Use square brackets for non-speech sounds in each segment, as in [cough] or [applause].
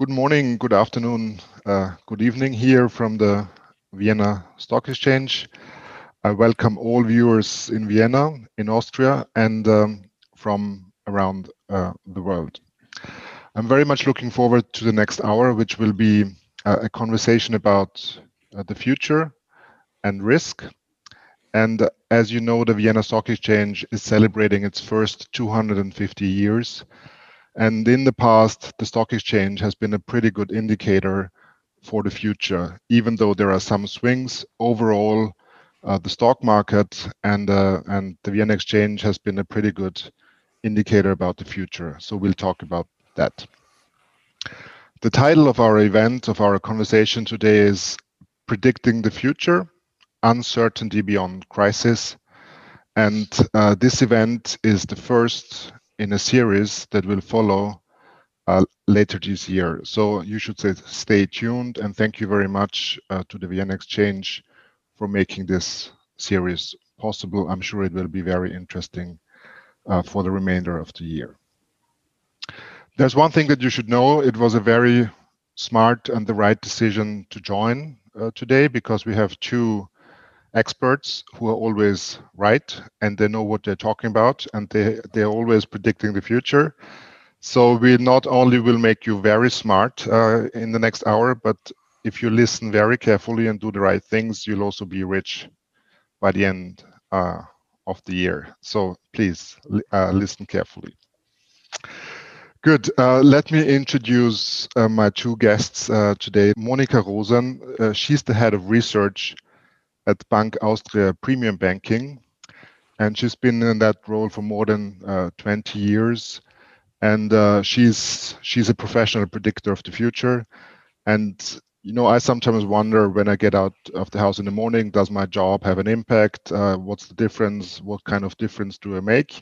Good morning, good afternoon, uh, good evening here from the Vienna Stock Exchange. I welcome all viewers in Vienna, in Austria, and um, from around uh, the world. I'm very much looking forward to the next hour, which will be uh, a conversation about uh, the future and risk. And as you know, the Vienna Stock Exchange is celebrating its first 250 years and in the past, the stock exchange has been a pretty good indicator for the future, even though there are some swings. Overall, uh, the stock market and uh, and the Vienna exchange has been a pretty good indicator about the future. So we'll talk about that. The title of our event, of our conversation today is Predicting the Future, Uncertainty Beyond Crisis. And uh, this event is the first in a series that will follow uh, later this year. So you should say, stay tuned and thank you very much uh, to the Vienna Exchange for making this series possible. I'm sure it will be very interesting uh, for the remainder of the year. There's one thing that you should know. It was a very smart and the right decision to join uh, today because we have two experts who are always right and they know what they're talking about and they they're always predicting the future so we not only will make you very smart uh, in the next hour but if you listen very carefully and do the right things you'll also be rich by the end uh, of the year so please uh, listen carefully Good. Uh, let me introduce uh, my two guests uh, today. Monica Rosen, uh, she's the head of research at Bank Austria Premium Banking. And she's been in that role for more than uh, 20 years. And uh, she's she's a professional predictor of the future. And you know, I sometimes wonder when I get out of the house in the morning, does my job have an impact? Uh, what's the difference? What kind of difference do I make?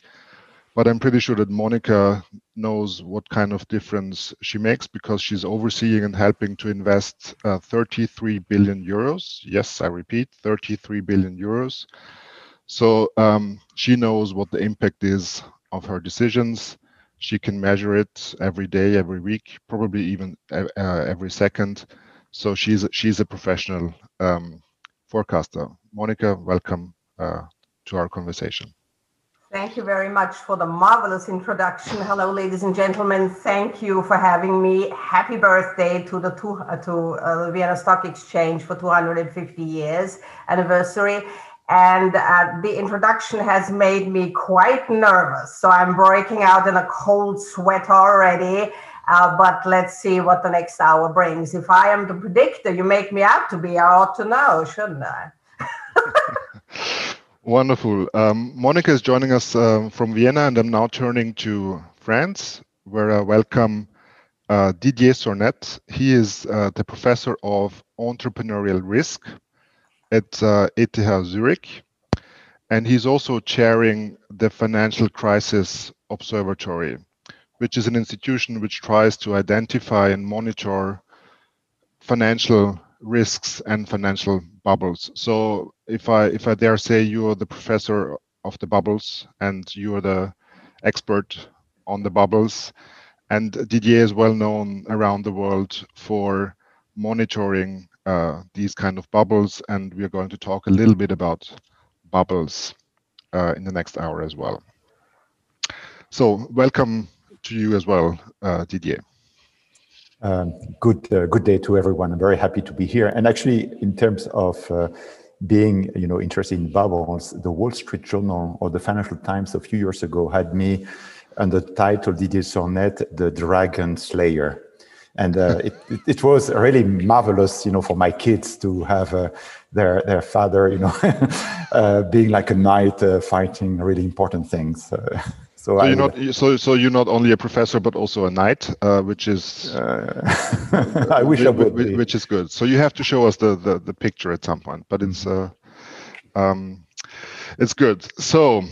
But I'm pretty sure that Monica knows what kind of difference she makes because she's overseeing and helping to invest uh, 33 billion euros. Yes, I repeat, 33 billion euros. So um, she knows what the impact is of her decisions. She can measure it every day, every week, probably even uh, every second. So she's she's a professional um, forecaster. Monica, welcome uh, to our conversation. Thank you very much for the marvelous introduction. Hello, ladies and gentlemen. Thank you for having me. Happy birthday to the two, uh, to uh, the Vienna Stock Exchange for 250 years anniversary. And uh, the introduction has made me quite nervous. So I'm breaking out in a cold sweat already. Uh, but let's see what the next hour brings. If I am the predictor you make me out to be, I ought to know, shouldn't I? [laughs] Wonderful. Um, Monika is joining us uh, from Vienna, and I'm now turning to France, where I welcome uh, Didier Sornette. He is uh, the professor of entrepreneurial risk at uh, ETH Zurich, and he's also chairing the Financial Crisis Observatory, which is an institution which tries to identify and monitor financial risks and financial bubbles. So if I if I dare say you are the professor of the bubbles and you are the expert on the bubbles, and Didier is well known around the world for monitoring uh, these kind of bubbles, and we are going to talk a little bit about bubbles uh, in the next hour as well. So welcome to you as well, uh, Didier. Um, good, uh, good day to everyone. I'm very happy to be here. And actually, in terms of uh, being, you know, interested in bubbles, the Wall Street Journal or the Financial Times a few years ago had me under the title Didier Sornette, the Dragon Slayer. And uh, [laughs] it, it, it, was really marvelous, you know, for my kids to have uh, their their father, you know, [laughs] uh, being like a knight uh, fighting really important things. [laughs] So, so you're not so so you're not only a professor but also a knight, uh, which is uh, [laughs] I wish I would be. which is good. So you have to show us the the, the picture at some point, but it's mm-hmm. uh, um, it's good. So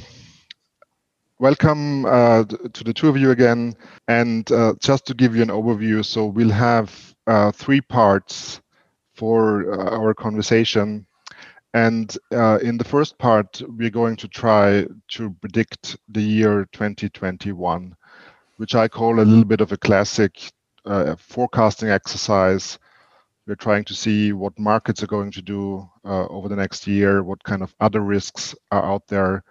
welcome uh, to the two of you again, and uh, just to give you an overview, so we'll have uh, three parts for uh, our conversation. And uh, in the first part, we're going to try to predict the year 2021, which I call a little bit of a classic a forecasting exercise. We're trying to see what markets are going to do uh, over the next year, what kind of other risks are out there,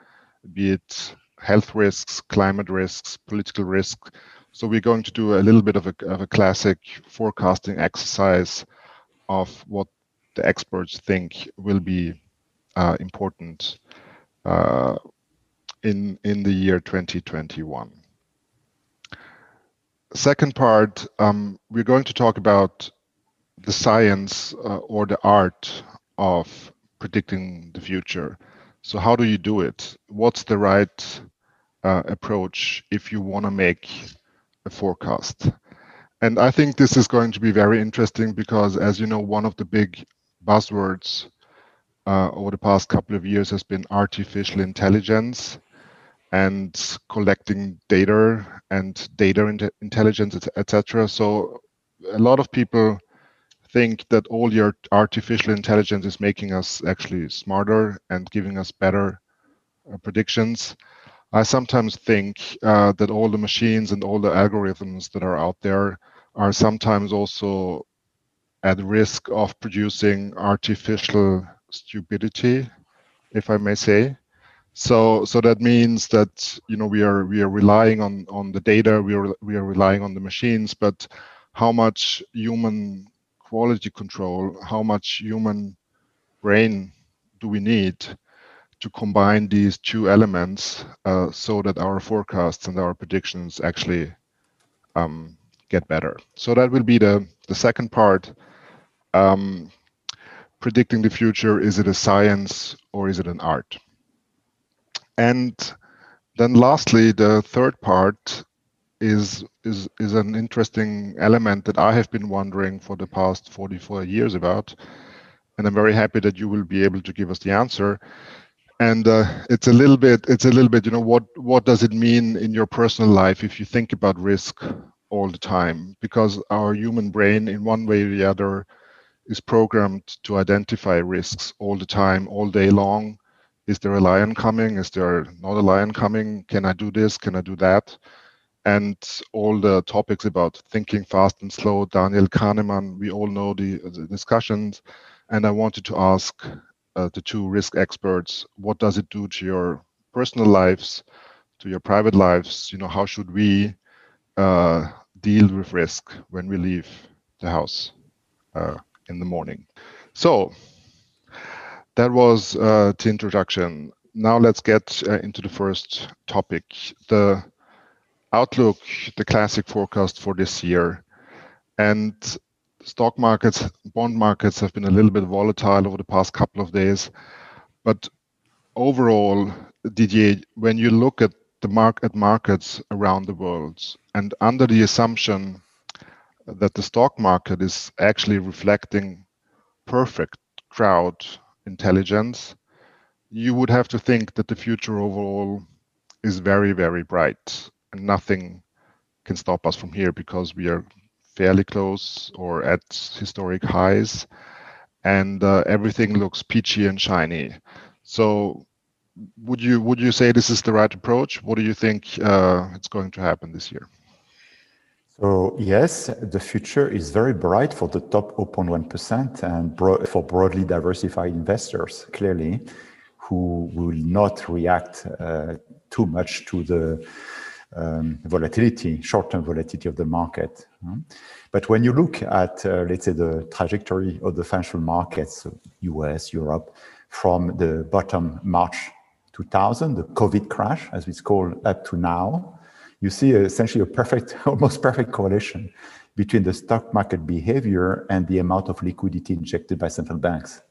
be it health risks, climate risks, political risks. So we're going to do a little bit of a, of a classic forecasting exercise of what the experts think will be uh, important uh, in in the year 2021. Second part, um, we're going to talk about the science uh, or the art of predicting the future. So how do you do it? What's the right uh, approach if you want to make a forecast? And I think this is going to be very interesting because, as you know, one of the big buzzwords uh, over the past couple of years has been artificial intelligence and collecting data and data intelligence, etc. So a lot of people think that all your artificial intelligence is making us actually smarter and giving us better uh, predictions. I sometimes think uh, that all the machines and all the algorithms that are out there are sometimes also at risk of producing artificial stupidity, if I may say. So, so that means that you know we are we are relying on on the data, we are we are relying on the machines, but how much human quality control, how much human brain do we need to combine these two elements uh, so that our forecasts and our predictions actually um, get better. So that will be the the second part. Um, predicting the future, is it a science or is it an art? And then lastly, the third part is is is an interesting element that I have been wondering for the past 44 years about, and I'm very happy that you will be able to give us the answer. And uh, it's a little bit it's a little bit you know what what does it mean in your personal life if you think about risk all the time because our human brain in one way or the other is programmed to identify risks all the time, all day long. Is there a lion coming? Is there not a lion coming? Can I do this? Can I do that? And all the topics about thinking fast and slow, Daniel Kahneman, we all know the, the discussions. And I wanted to ask uh, the two risk experts, what does it do to your personal lives, to your private lives? You know, how should we uh, deal with risk when we leave the house? Uh, in the morning. So that was uh, the introduction. Now let's get uh, into the first topic, the outlook, the classic forecast for this year. And stock markets, bond markets have been a little bit volatile over the past couple of days. But overall, Didier, when you look at the market markets around the world and under the assumption that the stock market is actually reflecting perfect crowd intelligence, you would have to think that the future overall is very, very bright and nothing can stop us from here because we are fairly close or at historic highs and uh, everything looks peachy and shiny. So would you would you say this is the right approach? What do you think uh, it's going to happen this year? So yes, the future is very bright for the top 0.1% and bro for broadly diversified investors, clearly, who will not react uh, too much to the um, volatility, short-term volatility of the market. But when you look at, uh, let's say, the trajectory of the financial markets, US, Europe, from the bottom March 2000, the COVID crash, as it's called, up to now, you see essentially a perfect, [laughs] almost perfect correlation between the stock market behavior and the amount of liquidity injected by central banks.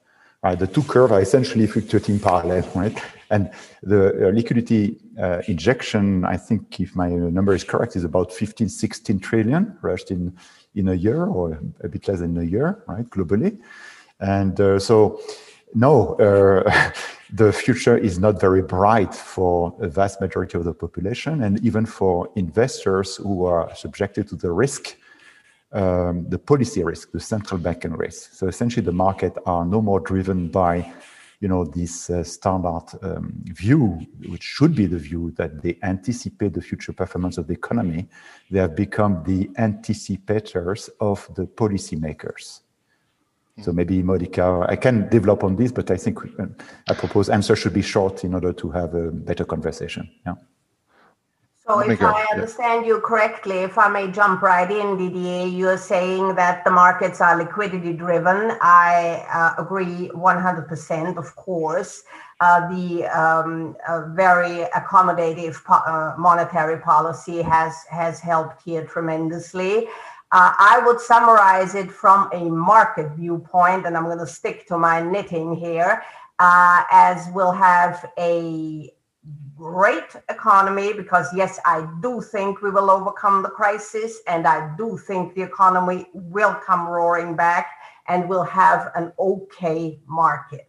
Right, the two curves are essentially fluctuating parallel, right? And the uh, liquidity uh, injection, I think, if my number is correct, is about 15, 16 trillion rushed in in a year or a bit less than a year, right, globally. And uh, so, no, uh, [laughs] the future is not very bright for a vast majority of the population and even for investors who are subjected to the risk, um, the policy risk, the central banking risk. So essentially the market are no more driven by you know, this uh, standard um, view, which should be the view that they anticipate the future performance of the economy, they have become the anticipators of the policymakers. So maybe Monica, I can develop on this, but I think uh, I propose answer should be short in order to have a better conversation. Yeah. So if I understand you correctly, if I may jump right in, Didier, you're saying that the markets are liquidity driven. I uh, agree 100%, of course. Uh, the um, uh, very accommodative po uh, monetary policy has, has helped here tremendously. Uh, I would summarize it from a market viewpoint, and I'm going to stick to my knitting here, uh, as we'll have a great economy because yes i do think we will overcome the crisis and i do think the economy will come roaring back and we'll have an okay market.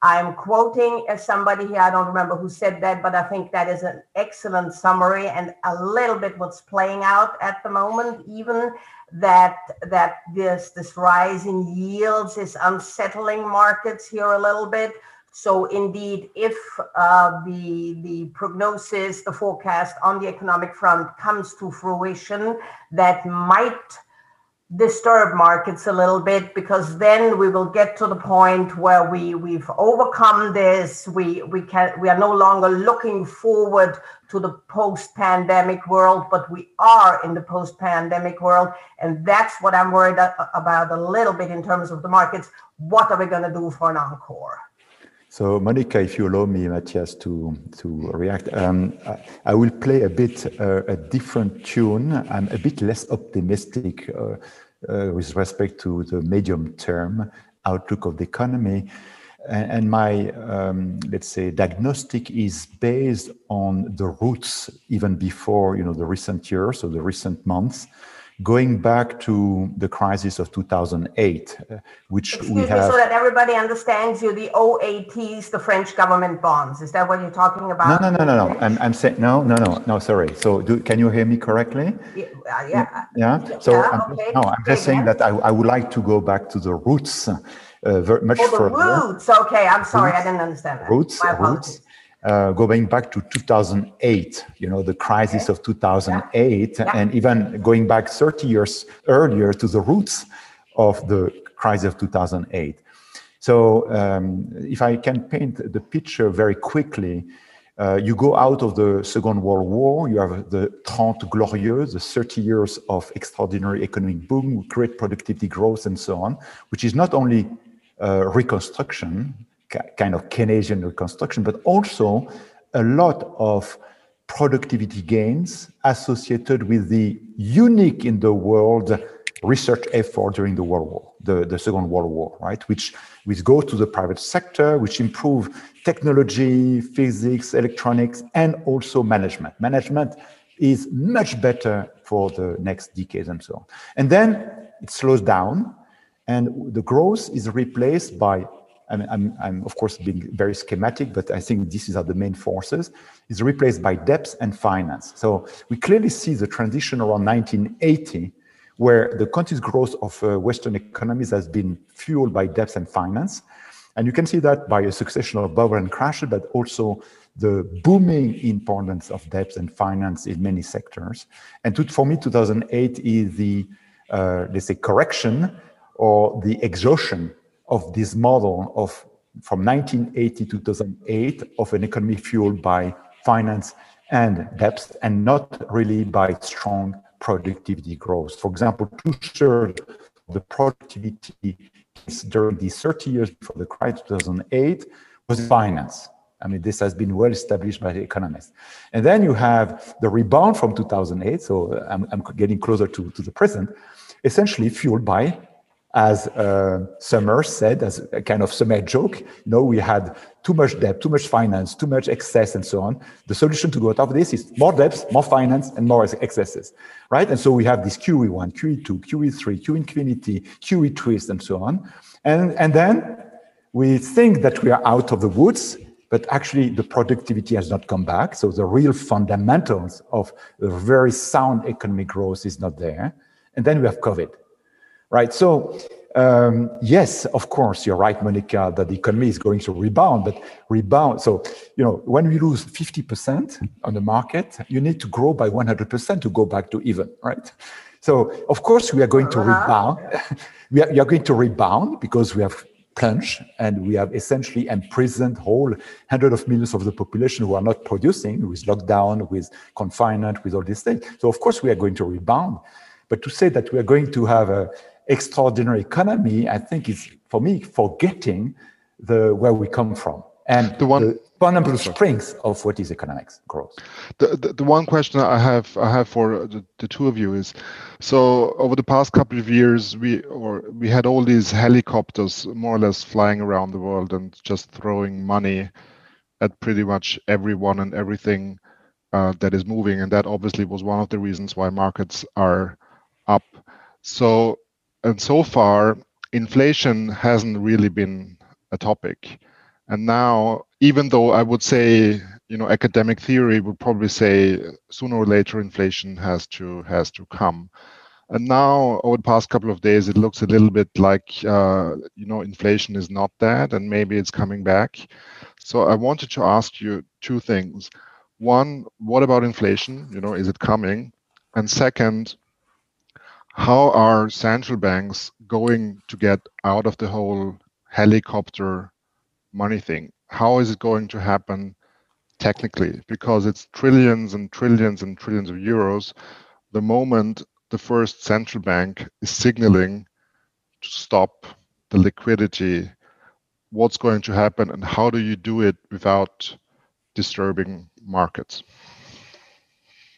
I'm quoting as somebody here i don't remember who said that but i think that is an excellent summary and a little bit what's playing out at the moment even that that this this rise in yields is unsettling markets here a little bit. So indeed, if uh, the, the prognosis, the forecast on the economic front comes to fruition, that might disturb markets a little bit because then we will get to the point where we we've overcome this. We we can we are no longer looking forward to the post-pandemic world but we are in the post-pandemic world. And that's what i'm worried about a little bit in terms of the markets. What are we going to do for an encore so, Monica, if you allow me, Matthias, to, to react, um, I, I, will play a bit uh, a different tune. I'm a bit less optimistic uh, uh, with respect to the medium term outlook of the economy. And, and my, um, let's say, diagnostic is based on the roots even before, you know, the recent years or the recent months going back to the crisis of 2008, uh, which Excuse we have. Me, so that everybody understands you, the OATs, the French government bonds. Is that what you're talking about? No, no, no, no, no. I'm, I'm saying no, no, no, no. Sorry. So, do, can you hear me correctly? Yeah. Uh, yeah. yeah? So, yeah, I'm, okay. no, I'm just saying that I, I would like to go back to the roots. Uh, very much oh, the further. roots. Okay, I'm sorry, roots, I didn't understand that. Roots, roots uh, going back to 2008, you know, the crisis of 2008, yeah. and even going back 30 years earlier to the roots of the crisis of 2008. So, um, if I can paint the picture very quickly, uh, you go out of the Second World War, you have the Trente Glorieuses, the 30 years of extraordinary economic boom, great productivity growth, and so on, which is not only uh, reconstruction, kind of Keynesian reconstruction, but also a lot of productivity gains associated with the unique in the world research effort during the World War, the, the Second World War, right? Which which go to the private sector, which improve technology, physics, electronics, and also management. Management is much better for the next decades and so on. And then it slows down, and the growth is replaced by I'm, I'm, I'm, of course being very schematic, but I think these are the main forces, is replaced by debts and finance. So we clearly see the transition around 1980, where the continuous growth of uh, Western economies has been fueled by debts and finance. And you can see that by a succession of bubble and crashes, but also the booming importance of debts and finance in many sectors. And to, for me, 2008 is the, uh, let's say, correction or the exhaustion of this model of from 1980 to 2008 of an economy fueled by finance and debts and not really by strong productivity growth. For example, two-thirds of the productivity during the 30 years before the crisis 2008 was finance. I mean, this has been well established by the economists. And then you have the rebound from 2008, so I'm, I'm getting closer to, to the present, essentially fueled by as uh, Summer said, as a kind of summer joke, you know, we had too much debt, too much finance, too much excess, and so on. The solution to go out of this is more debts, more finance, and more excesses, right? And so we have this QE1, QE2, QE3, QE infinity, QE twist, and so on. And, and then we think that we are out of the woods, but actually the productivity has not come back. So the real fundamentals of very sound economic growth is not there. And then we have COVID right? So Um, yes, of course, you're right, Monica, that the economy is going to rebound, but rebound. So, you know, when we lose 50% on the market, you need to grow by 100% to go back to even, right? So, of course, we are going to uh-huh. rebound. [laughs] we, are, we are going to rebound because we have plunged and we have essentially imprisoned whole hundred of millions of the population who are not producing with lockdown, with confinement, with all these things. So, of course, we are going to rebound. But to say that we are going to have a extraordinary economy, I think is for me forgetting the where we come from and the one the fundamental strengths of what is economics growth. The, the, the one question I have I have for the, the two of you is, so over the past couple of years we or we had all these helicopters more or less flying around the world and just throwing money at pretty much everyone and everything uh, that is moving, and that obviously was one of the reasons why markets are up. So and so far, inflation hasn't really been a topic. And now, even though I would say, you know, academic theory would probably say sooner or later inflation has to has to come. And now, over the past couple of days, it looks a little bit like, uh, you know, inflation is not that, and maybe it's coming back. So I wanted to ask you two things. One, what about inflation? You know, is it coming? And second, how are central banks going to get out of the whole helicopter money thing? How is it going to happen technically? Because it's trillions and trillions and trillions of euros. The moment the first central bank is signaling to stop the liquidity, what's going to happen and how do you do it without disturbing markets?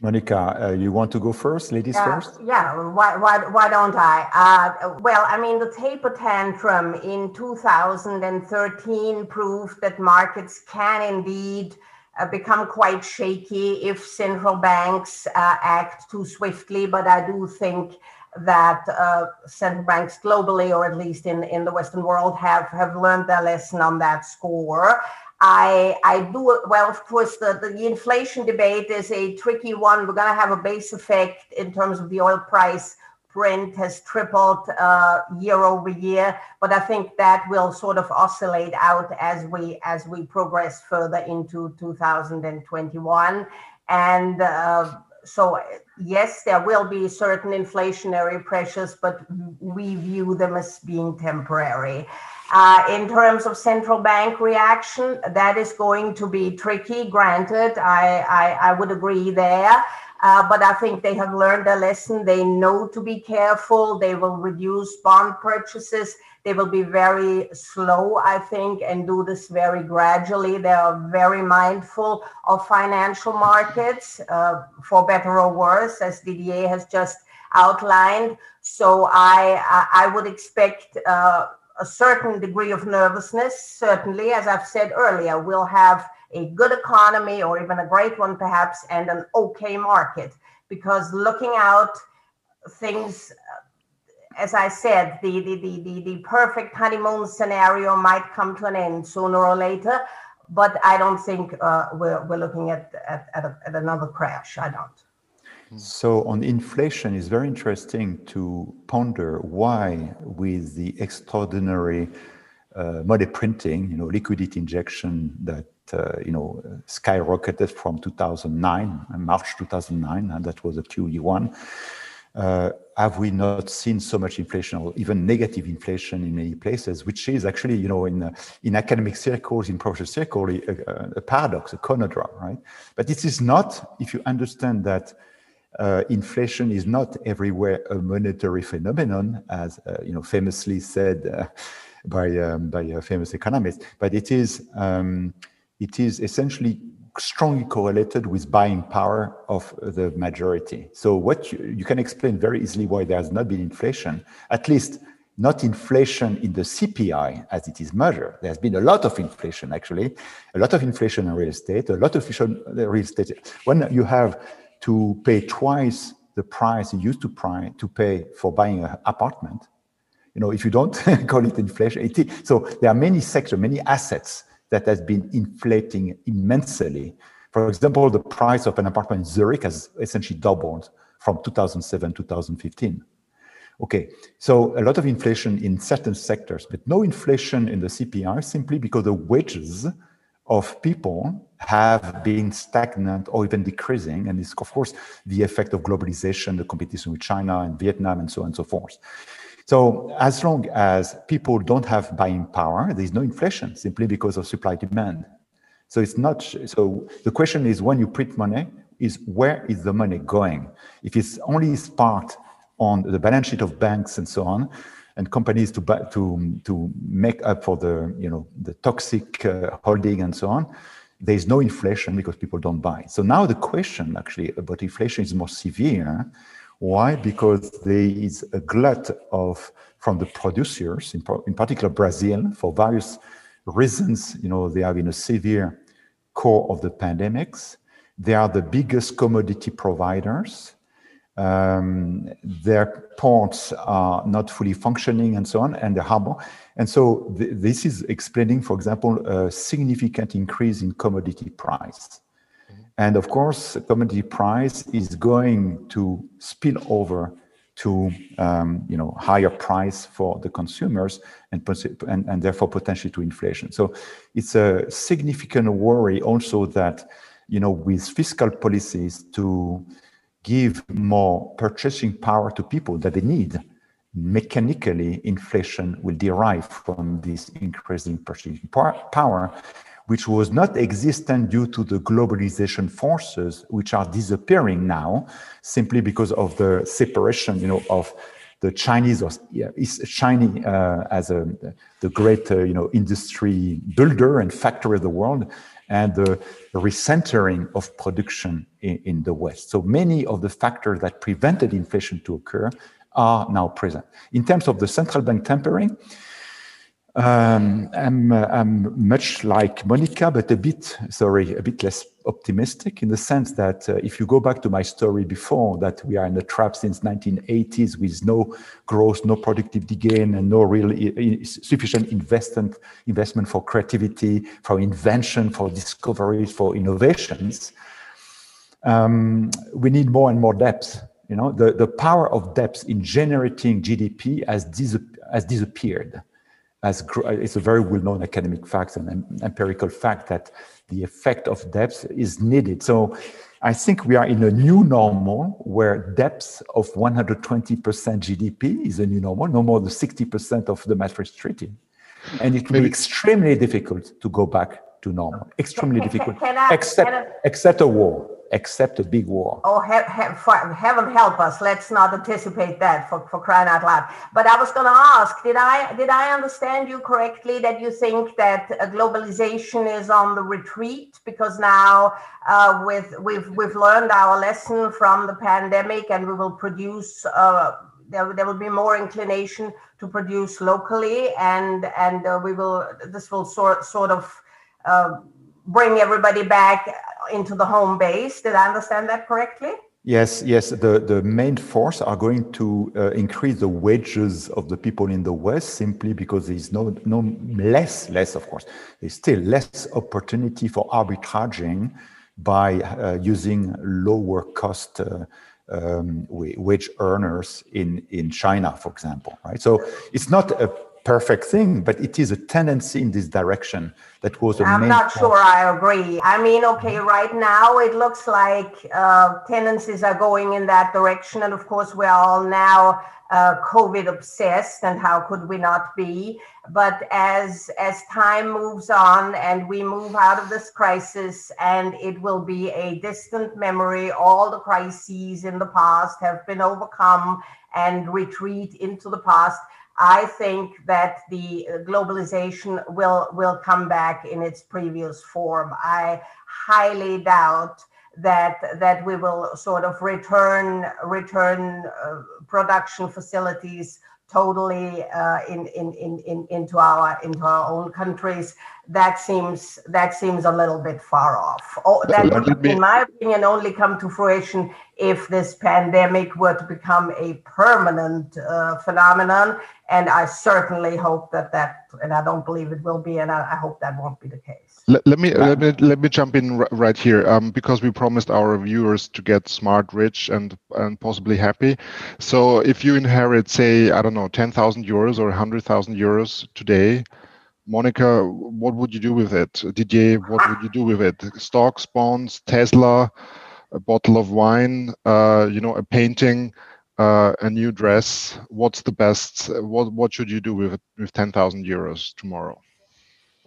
Monica, uh, you want to go first, ladies yeah, first? Yeah, why, why, why don't I? Uh, well, I mean, the taper tantrum in 2013 proved that markets can indeed uh, become quite shaky if central banks uh, act too swiftly. But I do think that uh, central banks globally, or at least in, in the Western world, have, have learned their lesson on that score. I, I do well. Of course, the, the inflation debate is a tricky one. We're going to have a base effect in terms of the oil price. Brent has tripled uh, year over year, but I think that will sort of oscillate out as we as we progress further into 2021. And uh, so, yes, there will be certain inflationary pressures, but we view them as being temporary. Uh, in terms of central bank reaction, that is going to be tricky. Granted, I, I, I would agree there. Uh, but I think they have learned a lesson. They know to be careful. They will reduce bond purchases. They will be very slow, I think, and do this very gradually. They are very mindful of financial markets, uh, for better or worse, as Didier has just outlined. So I, I, would expect uh, a certain degree of nervousness. Certainly, as I've said earlier, we'll have a good economy or even a great one, perhaps, and an okay market. Because looking out, things, as I said, the, the, the, the, the perfect honeymoon scenario might come to an end sooner or later. But I don't think uh, we're, we're looking at, at, at, a, at another crash. I don't. So on inflation, it's very interesting to ponder why, with the extraordinary uh, money printing, you know, liquidity injection that uh, you know skyrocketed from 2009, March 2009, and that was a QE1. Uh, have we not seen so much inflation or even negative inflation in many places, which is actually, you know, in, uh, in academic circles, in professional circles, a, a, paradox, a conundrum, right? But this is not, if you understand that uh, inflation is not everywhere a monetary phenomenon, as uh, you know, famously said uh, by um, by a famous economist, but it is um, it is essentially strongly correlated with buying power of the majority. So what you, you can explain very easily why there has not been inflation, at least not inflation in the CPI as it is measured. There's been a lot of inflation, actually, a lot of inflation in real estate, a lot of inflation in real estate. When you have to pay twice the price you used to, pry, to pay for buying an apartment. You know, if you don't [laughs] call it inflation, it so there are many sectors, many assets that has been inflating immensely. For example, the price of an apartment in Zurich has essentially doubled from 2007 to 2015. Okay, so a lot of inflation in certain sectors, but no inflation in the CPI simply because the wages of people have been stagnant or even decreasing. And it's, of course, the effect of globalization, the competition with China and Vietnam, and so on and so forth. So as long as people don't have buying power, there's no inflation simply because of supply demand. So it's not, so the question is when you print money, is where is the money going? If it's only part on the balance sheet of banks and so on, and companies to to to make up for the you know the toxic uh, holding and so on, there is no inflation because people don't buy. So now the question actually about inflation is more severe. Why? Because there is a glut of from the producers, in, in particular Brazil, for various reasons. You know they have in a severe core of the pandemics. They are the biggest commodity providers um, their ports are not fully functioning and so on, and the harbor. And so th this is explaining, for example, a significant increase in commodity price. Mm-hmm. And of course, commodity price is going to spill over to um, you know higher price for the consumers and, and, and therefore potentially to inflation. So it's a significant worry also that you know with fiscal policies to give more purchasing power to people that they need, mechanically inflation will derive from this increasing purchasing power, which was not existent due to the globalization forces, which are disappearing now simply because of the separation, you know, of the Chinese or yeah, China uh, as a the great uh, you know industry builder and factory of the world, and the recentering of production in, in, the West. So many of the factors that prevented inflation to occur are now present. In terms of the central bank tapering, um, I'm, I'm much like Monica, but a bit, sorry, a bit less optimistic in the sense that uh, if you go back to my story before, that we are in a trap since 1980s with no growth, no productivity gain, and no real sufficient investment investment for creativity, for invention, for discoveries, for innovations. Um, we need more and more depth. You know, the, the power of depth in generating GDP has, has disappeared as it's a very well-known academic fact and empirical fact that the effect of depth is needed. So I think we are in a new normal where depth of 120% GDP is a new normal, no more than 60% of the Maastricht Treaty. And it will be extremely difficult to go back to normal. Extremely difficult, can, can I, except, I, except a war except a big war. Oh, he, he, heaven help us! Let's not anticipate that for, for crying out loud. But I was going to ask: Did I did I understand you correctly that you think that globalization is on the retreat because now uh, with we've we've learned our lesson from the pandemic and we will produce. Uh, there, there will be more inclination to produce locally, and and uh, we will. This will sort sort of. Uh, bring everybody back into the home base. Did I understand that correctly? Yes, yes. The, the main force are going to uh, increase the wages of the people in the West simply because there is no, no less, less, of course, there's still less opportunity for arbitraging by uh, using lower cost uh, um, wage earners in, in China, for example, right? So it's not a perfect thing, but it is a tendency in this direction that was a I'm not sure I agree. I mean, okay, right now it looks like uh, tendencies are going in that direction. And of course, we're all now uh, COVID obsessed, and how could we not be? But as as time moves on and we move out of this crisis, and it will be a distant memory, all the crises in the past have been overcome and retreat into the past I think that the globalization will will come back in its previous form. I highly doubt that that we will sort of return return uh, production facilities totally uh, in, in, in, into our into our own countries. That seems that seems a little bit far off. Oh, that, in my opinion, only come to fruition if this pandemic were to become a permanent uh, phenomenon. And I certainly hope that that, and I don't believe it will be, and I, I hope that won't be the case. Let, let me let me let me jump in right here, um, because we promised our viewers to get smart, rich, and and possibly happy. So if you inherit, say, I don't know, ten thousand euros or hundred thousand euros today, Monica, what would you do with it? Didier, what would you do with it? Stocks, bonds, Tesla, a bottle of wine, uh, you know, a painting, uh, a new dress. What's the best? What what should you do with with ten thousand euros tomorrow?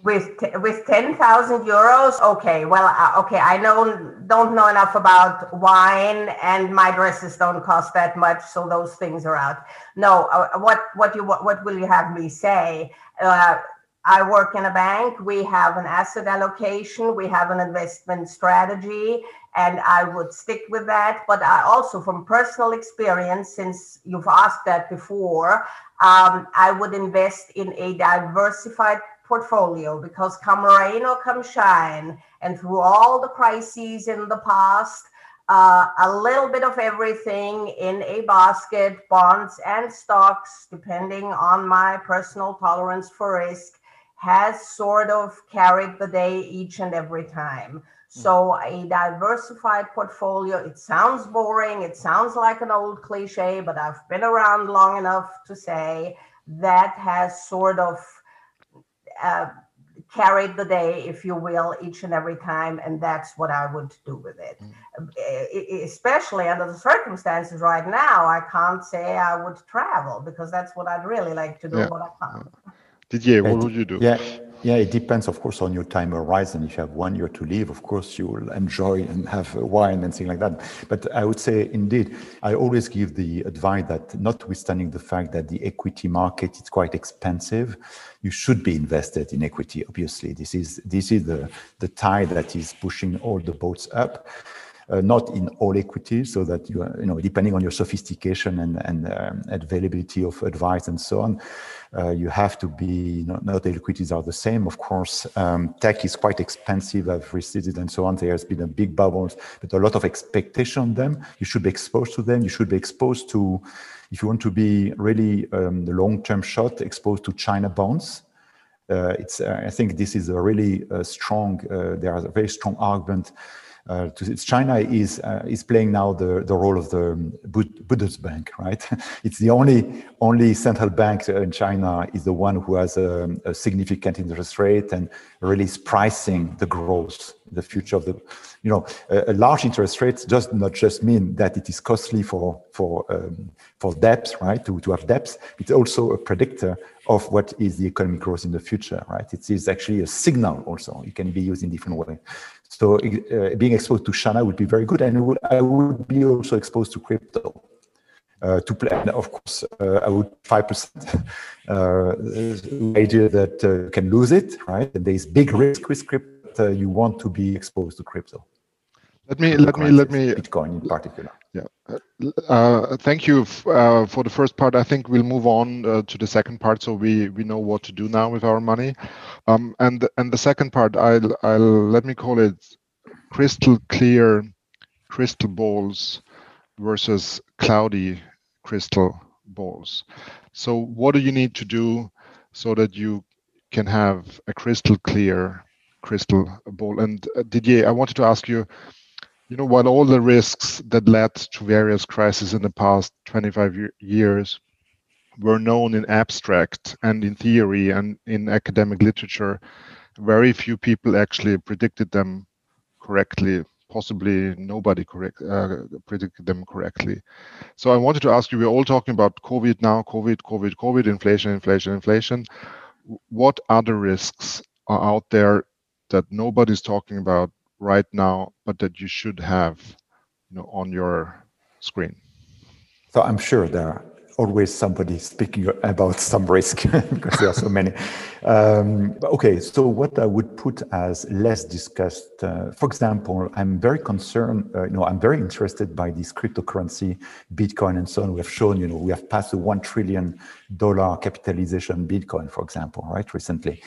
With with ten thousand euros, okay. Well, uh, okay. I know don't know enough about wine, and my dresses don't cost that much, so those things are out. No, uh, what what you what, what will you have me say? Uh, I work in a bank. We have an asset allocation, we have an investment strategy, and I would stick with that. But I also, from personal experience, since you've asked that before, um, I would invest in a diversified portfolio because come rain or come shine, and through all the crises in the past, uh, a little bit of everything in a basket, bonds and stocks, depending on my personal tolerance for risk has sort of carried the day each and every time. Hmm. So, a diversified portfolio, it sounds boring, it sounds like an old cliche, but I've been around long enough to say that has sort of uh, carried the day, if you will, each and every time. And that's what I would do with it. Mm. Especially under the circumstances right now, I can't say I would travel because that's what I'd really like to do, yeah. but I can't. Didier, what would you do? Yeah, yeah, it depends, of course, on your time horizon. If you have one year to live, of course, you will enjoy and have wine and things like that. But I would say, indeed, I always give the advice that, notwithstanding the fact that the equity market is quite expensive, you should be invested in equity. Obviously, this is this is the the tide that is pushing all the boats up. Uh, not in all equities, so that you, you know, depending on your sophistication and, and um, availability of advice and so on, uh, you have to be, not, not the equities are the same, of course. Um, tech is quite expensive, I've receded and so on. There has been a big bubble, but a lot of expectation on them. You should be exposed to them. You should be exposed to, if you want to be really um, the long-term shot, exposed to China bonds. Uh, it's, uh, I think this is a really uh, strong, uh, there is a very strong argument uh, to, China is uh, is playing now the, the role of the Buddhist bank, right? [laughs] it's the only only central bank in China is the one who has a, a significant interest rate and really is pricing the growth, the future of the, you know, a, a large interest rate does not just mean that it is costly for for um, for debts, right? To to have debts, it's also a predictor of what is the economic growth in the future, right? It is actually a signal also. It can be used in different ways. So uh, being exposed to China would be very good, and would, I would be also exposed to crypto. Uh, to play, of course, uh, I would five percent [laughs] uh, idea that uh, can lose it, right? And there is big risk with crypto. you want to be exposed to crypto. Let me let me let me Bitcoin in particular. Yeah, uh, thank you uh, for the first part. I think we'll move on uh, to the second part, so we we know what to do now with our money. Um, and and the second part, I'll I'll let me call it crystal clear crystal balls versus cloudy crystal balls. So what do you need to do so that you can have a crystal clear crystal ball? And uh, Didier, I wanted to ask you you know, while all the risks that led to various crises in the past 25 years were known in abstract and in theory and in academic literature, very few people actually predicted them correctly. Possibly nobody correct uh, predicted them correctly. So I wanted to ask you: We're all talking about COVID now, COVID, COVID, COVID, inflation, inflation, inflation. What other risks are out there that nobody's talking about right now, but that you should have you know, on your screen? So I'm sure there are always somebody speaking about some risk [laughs] because there are so many. Um, okay, so what I would put as less discussed, uh, for example, I'm very concerned, uh, you know, I'm very interested by this cryptocurrency, Bitcoin and so on. We have shown, you know, we have passed the $1 trillion capitalization Bitcoin, for example, right, recently.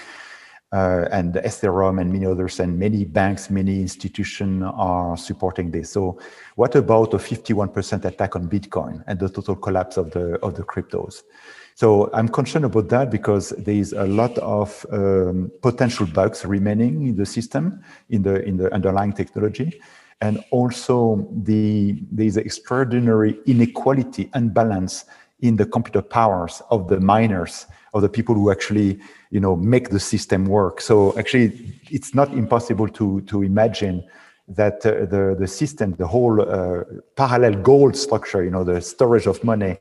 Uh, and Ethereum and many others and many banks, many institutions are supporting this. So what about a 51% attack on Bitcoin and the total collapse of the, of the cryptos? So I'm concerned about that because there is a lot of um, potential bugs remaining in the system, in the, in the underlying technology. And also the, there is extraordinary inequality and balance in the computer powers of the miners, of the people who actually, you know, make the system work. So actually, it's not impossible to to imagine that uh, the the system, the whole uh, parallel gold structure, you know, the storage of money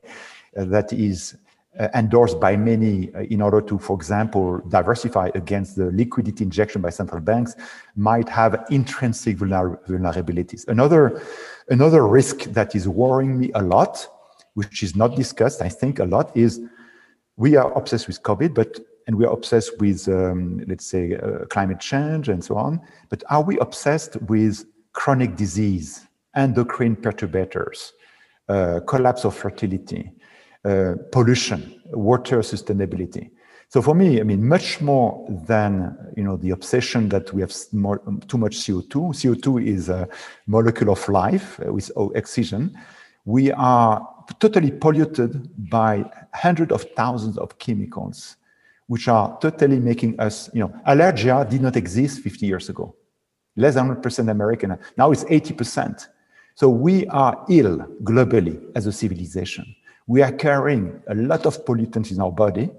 uh, that is uh, endorsed by many uh, in order to, for example, diversify against the liquidity injection by central banks, might have intrinsic vulner vulnerabilities. Another another risk that is worrying me a lot which is not discussed, I think, a lot, is we are obsessed with COVID, but and we are obsessed with, um, let's say, uh, climate change and so on. But are we obsessed with chronic disease, endocrine perturbators, uh, collapse of fertility, uh, pollution, water sustainability? So for me, I mean, much more than you know the obsession that we have more, too much CO2. CO2 is a molecule of life with oxygen. We are totally polluted by hundreds of thousands of chemicals, which are totally making us, you know, allergia did not exist 50 years ago. Less than 100% American. Now it's 80%. So we are ill globally as a civilization. We are carrying a lot of pollutants in our body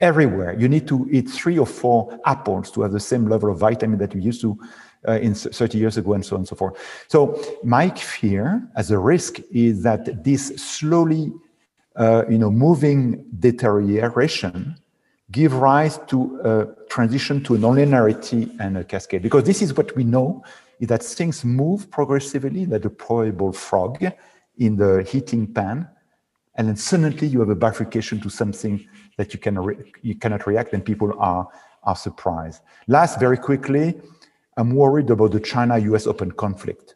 everywhere. You need to eat three or four apples to have the same level of vitamin that you used to uh, in 30 years ago and so on and so forth. So my fear as a risk is that this slowly, uh, you know, moving deterioration give rise to a transition to a nonlinearity and a cascade. Because this is what we know, is that things move progressively, like a probable frog in the heating pan, and then suddenly you have a bifurcation to something that you, can you cannot react and people are, are surprised. Last, very quickly, I'm worried about the China US open conflict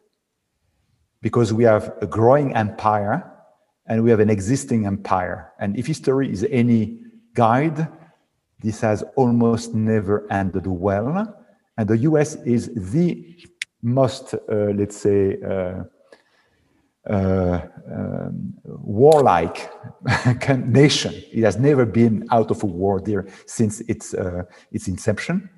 because we have a growing empire and we have an existing empire. And if history is any guide, this has almost never ended well. And the US is the most, uh, let's say, uh, uh, um, warlike [laughs] nation. It has never been out of a war there since its, uh, its inception.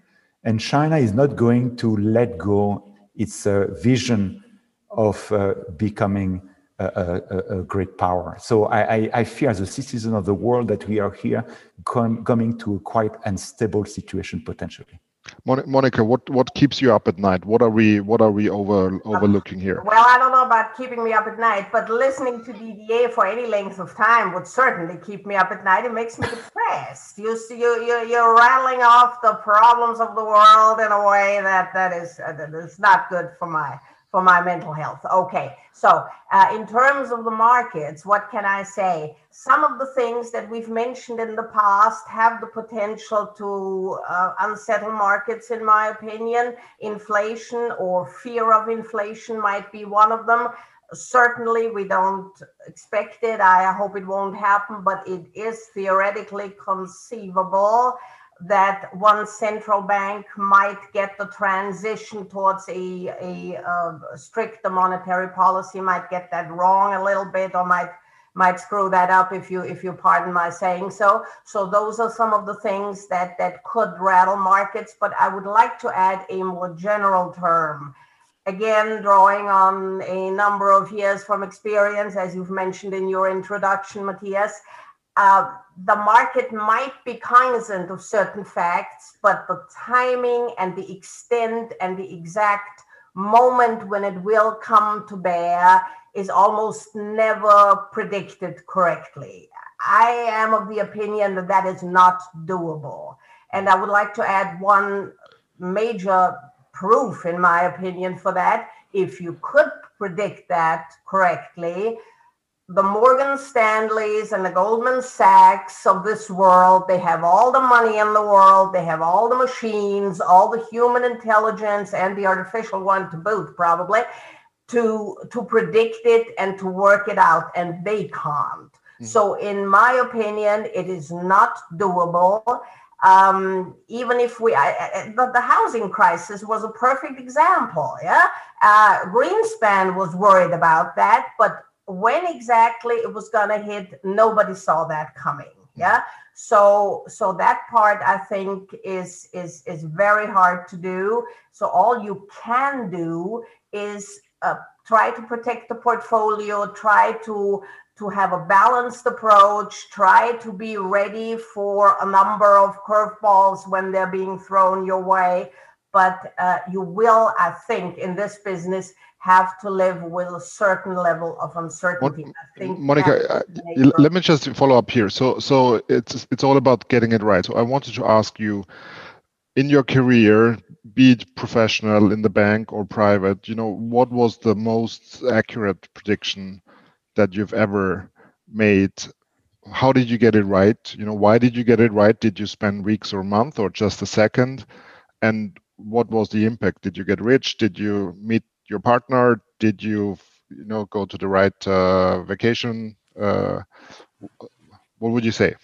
And China is not going to let go its uh, vision of uh, becoming a, a, a, great power. So I, I, I, fear as a citizen of the world that we are here com coming to a quite unstable situation potentially. Monica, what what keeps you up at night? What are we what are we over overlooking here? Well, I don't know about keeping me up at night, but listening to Didier for any length of time would certainly keep me up at night. It makes me depressed. You you you you're rattling off the problems of the world in a way that that is that is not good for my for my mental health. Okay, so uh, in terms of the markets, what can I say? Some of the things that we've mentioned in the past have the potential to uh, unsettle markets, in my opinion. Inflation or fear of inflation might be one of them. Certainly, we don't expect it. I hope it won't happen, but it is theoretically conceivable that one central bank might get the transition towards a, a, um, a strict monetary policy might get that wrong a little bit or might might screw that up if you if you pardon my saying so. So those are some of the things that that could rattle markets but i would like to add a more general term. Again drawing on a number of years from experience as you've mentioned in your introduction matthias uh, the market might be cognizant of certain facts, but the timing and the extent and the exact moment when it will come to bear is almost never predicted correctly. I am of the opinion that that is not doable. And I would like to add one major proof, in my opinion, for that. If you could predict that correctly, the Morgan Stanleys and the Goldman Sachs of this world, they have all the money in the world, they have all the machines, all the human intelligence and the artificial one to boot, probably, to to predict it and to work it out, and they can't. Mm-hmm. So, in my opinion, it is not doable. Um, even if we, I, I, the, the, housing crisis was a perfect example. Yeah, uh, Greenspan was worried about that, but when exactly it was going to hit, nobody saw that coming. Yeah, so so that part I think is is is very hard to do. So all you can do is uh, try to protect the portfolio, try to to have a balanced approach, try to be ready for a number of curveballs when they're being thrown your way. But uh, you will, I think, in this business, have to live with a certain level of uncertainty. What, I think Monica, uh, let me just follow up here. So, so it's it's all about getting it right. So, I wanted to ask you, in your career, be it professional in the bank or private, you know, what was the most accurate prediction that you've ever made how did you get it right you know why did you get it right did you spend weeks or month or just a second and what was the impact did you get rich did you meet your partner did you you know go to the right uh, vacation uh, what would you say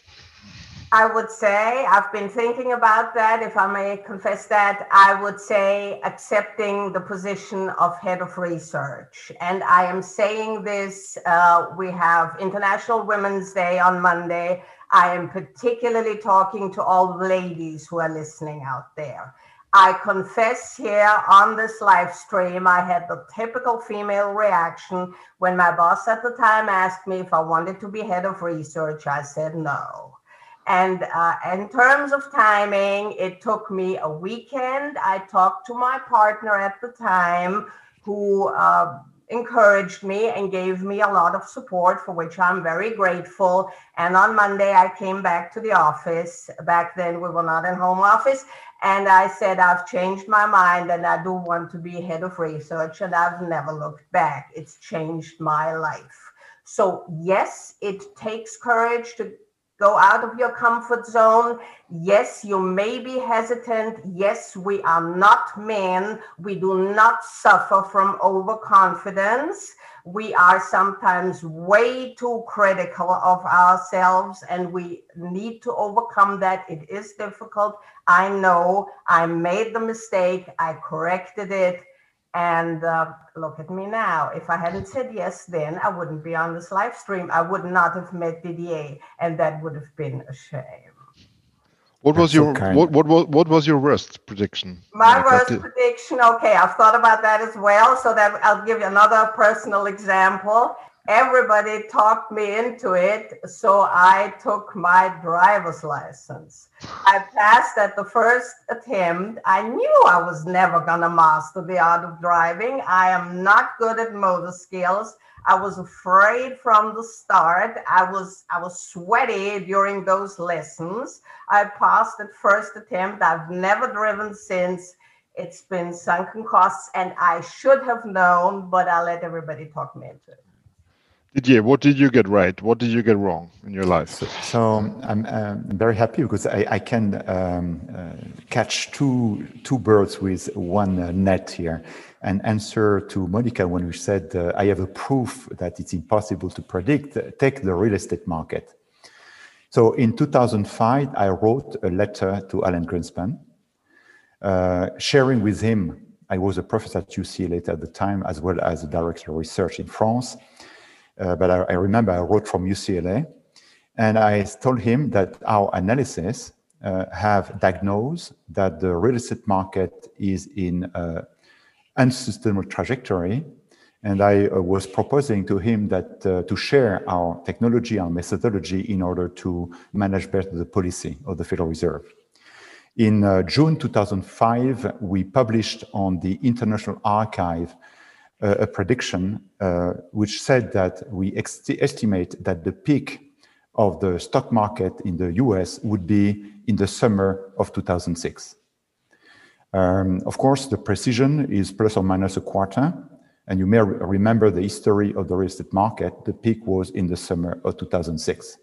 I would say, I've been thinking about that, if I may confess that, I would say accepting the position of head of research. And I am saying this, uh, we have International Women's Day on Monday. I am particularly talking to all the ladies who are listening out there. I confess here on this live stream, I had the typical female reaction when my boss at the time asked me if I wanted to be head of research. I said no. And uh, in terms of timing, it took me a weekend. I talked to my partner at the time who uh, encouraged me and gave me a lot of support, for which I'm very grateful. And on Monday, I came back to the office. Back then, we were not in home office. And I said, I've changed my mind and I do want to be head of research. And I've never looked back. It's changed my life. So, yes, it takes courage to go out of your comfort zone. Yes, you may be hesitant. Yes, we are not men. We do not suffer from overconfidence. We are sometimes way too critical of ourselves and we need to overcome that. It is difficult. I know I made the mistake. I corrected it. And uh, look at me now. If I hadn't said yes then, I wouldn't be on this live stream. I would not have met Didier, and that would have been a shame. What was That's your so what, what what what was your worst prediction? My worst prediction. Okay, I've thought about that as well. So that I'll give you another personal example everybody talked me into it. So I took my driver's license. I passed at the first attempt. I knew I was never going to master the art of driving. I am not good at motor skills. I was afraid from the start. I was I was sweaty during those lessons. I passed at first attempt. I've never driven since. It's been sunken costs, and I should have known, but I let everybody talk me into it. Didier, what did you get right? What did you get wrong in your life? So, so I'm, um, very happy because I, I can um, uh, catch two two birds with one uh, net here and answer to Monica when we said uh, I have a proof that it's impossible to predict. Take the real estate market. So in 2005, I wrote a letter to Alan Greenspan, uh, sharing with him. I was a professor at UCLA at the time, as well as a director of research in France uh, but I, I, remember I wrote from UCLA, and I told him that our analysis uh, have diagnosed that the real estate market is in an unsustainable trajectory, and I uh, was proposing to him that uh, to share our technology, our methodology, in order to manage better the policy of the Federal Reserve. In uh, June 2005, we published on the International Archive a prediction uh, which said that we estimate that the peak of the stock market in the US would be in the summer of 2006. Um, of course, the precision is plus or minus a quarter. And you may re remember the history of the real estate market. The peak was in the summer of 2006.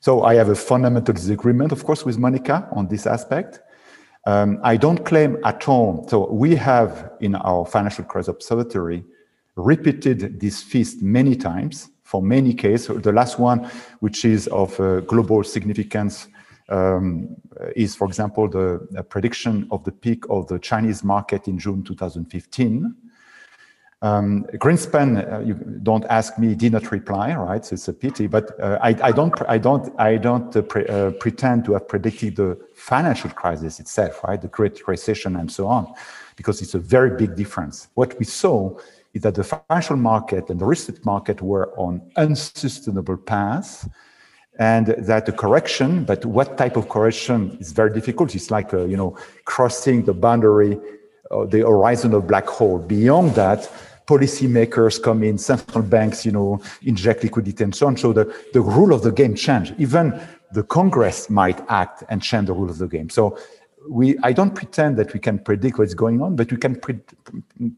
So I have a fundamental disagreement, of course, with Monica on this aspect. Um, I don't claim at all. So we have in our financial crisis observatory repeated this feast many times for many cases. The last one, which is of uh, global significance, um, is, for example, the prediction of the peak of the Chinese market in June 2015. Um, Greenspan, uh, you don't ask me, did not reply, right? So it's a pity, but uh, I, I, don't, I don't, I don't uh, pre uh, pretend to have predicted the financial crisis itself, right? The Great Recession and so on, because it's a very big difference. What we saw is that the financial market and the real market were on unsustainable paths and that the correction, but what type of correction is very difficult. It's like, uh, you know, crossing the boundary, uh, the horizon of black hole. Beyond that, policymakers come in, central banks, you know, inject liquidity and so on. So the, the rule of the game change. Even the Congress might act and change the rule of the game. So we, I don't pretend that we can predict what's going on, but we can pre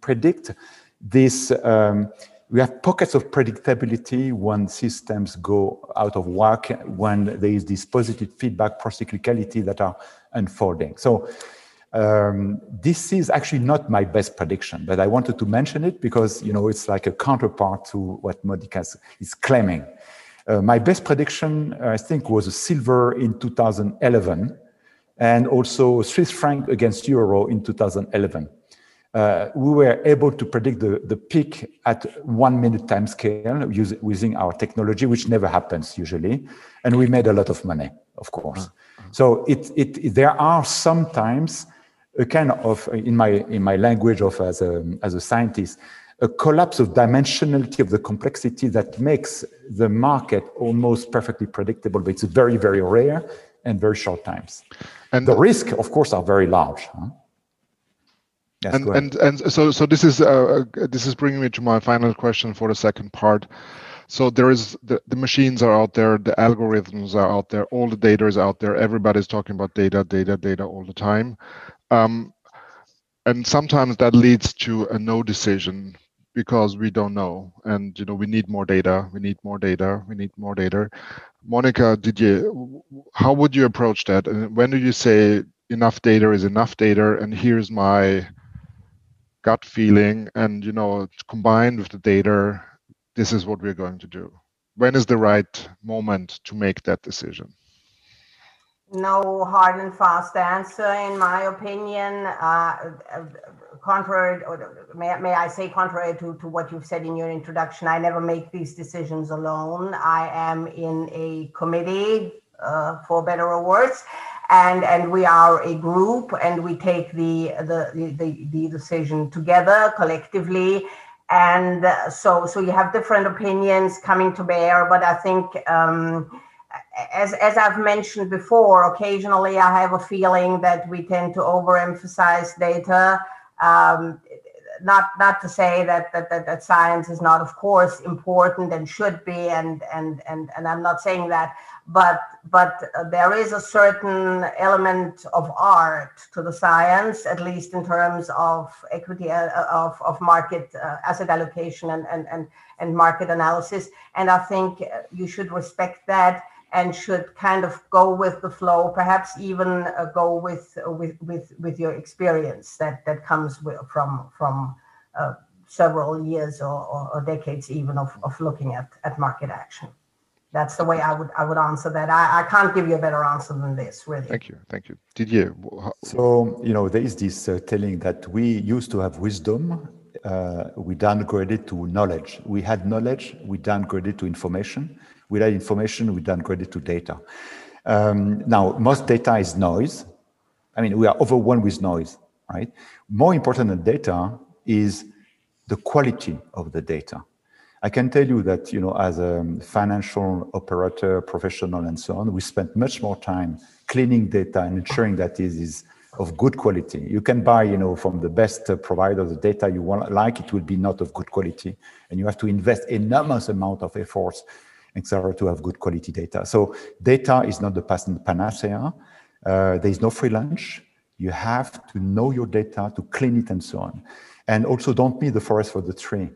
predict this, um, we have pockets of predictability when systems go out of whack, when there is this positive feedback procyclicality that are unfolding. So um, this is actually not my best prediction, but I wanted to mention it because you know it's like a counterpart to what Monica is claiming. Uh, my best prediction, I think, was a silver in 2011, and also Swiss franc against euro in 2011 uh, we were able to predict the, the peak at one minute time scale using our technology, which never happens usually. And we made a lot of money, of course. Uh-huh. So it, it, there are sometimes a kind of, in my, in my language of as a, as a scientist, a collapse of dimensionality of the complexity that makes the market almost perfectly predictable, but it's very, very rare and very short times. And the risk, of course, are very large. Huh? Yes, and and and so so this is uh, uh, this is bringing me to my final question for the second part. So there is the, the machines are out there, the algorithms are out there, all the data is out there. Everybody's talking about data, data, data all the time, um, and sometimes that leads to a no decision because we don't know, and you know we need more data, we need more data, we need more data. Monica, did you? How would you approach that? And when do you say enough data is enough data, and here's my gut feeling and you know combined with the data this is what we're going to do when is the right moment to make that decision no hard and fast answer in my opinion uh, contrary or may, may i say contrary to, to what you've said in your introduction i never make these decisions alone. I am in a committee uh, for better or worse and and we are a group and we take the the the, the decision together collectively. And so so you have different opinions coming to bear but i think um, as as i've mentioned before occasionally i have a feeling that we tend to overemphasize data um, not not to say that, that that that science is not of course important and should be and and and and i'm not saying that but but there is a certain element of art to the science, at least in terms of equity uh, of, of market uh, asset allocation and, and, and, and market analysis. And I think you should respect that and should kind of go with the flow, perhaps even uh, go with, with, with, with your experience that, that comes with, from, from uh, several years or, or, or decades even of, of looking at, at market action that's the way I would I would answer that. I, I can't give you a better answer than this, really. Thank you, thank you. Didier. So you know there is this uh, telling that we used to have wisdom, uh, we downgraded to knowledge. We had knowledge, we downgraded to information. Had information, we downgraded to data. Um, now most data is noise. I mean we are overwhelmed with noise, right? More important than data is the quality of the data. I can tell you that, you know, as a financial operator, professional, and so on, we spent much more time cleaning data and ensuring that it is of good quality. You can buy, you know, from the best provider the data you want, like it will be not of good quality, and you have to invest enormous amount of efforts, etc., to have good quality data. So data is not the panacea. Uh, there is no free lunch. You have to know your data to clean it and so on, and also don't meet the forest for the tree.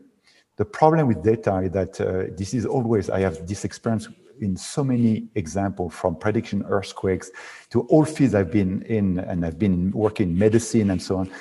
The problem with data is that uh, this is always, I have this experience in so many examples from prediction earthquakes to all fields I've been in and I've been working in medicine and so on.